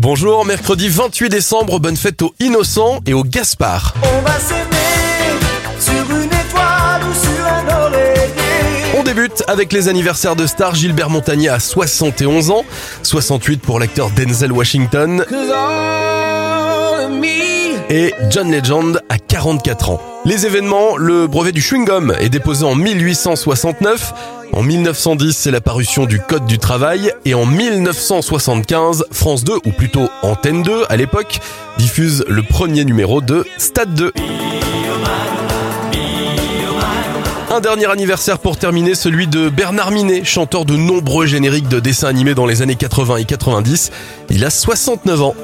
Bonjour, mercredi 28 décembre, bonne fête aux innocents et aux Gaspard. On va s'aimer sur une étoile ou sur un oreiller. On débute avec les anniversaires de stars. Gilbert Montagnier a 71 ans, 68 pour l'acteur Denzel Washington et John Legend a 44 ans. Les événements, le brevet du chewing-gum est déposé en 1869. En 1910, c'est la parution du Code du travail. Et en 1975, France 2, ou plutôt Antenne 2 à l'époque, diffuse le premier numéro de Stade 2. Un dernier anniversaire pour terminer, celui de Bernard Minet, chanteur de nombreux génériques de dessins animés dans les années 80 et 90. Il a 69 ans.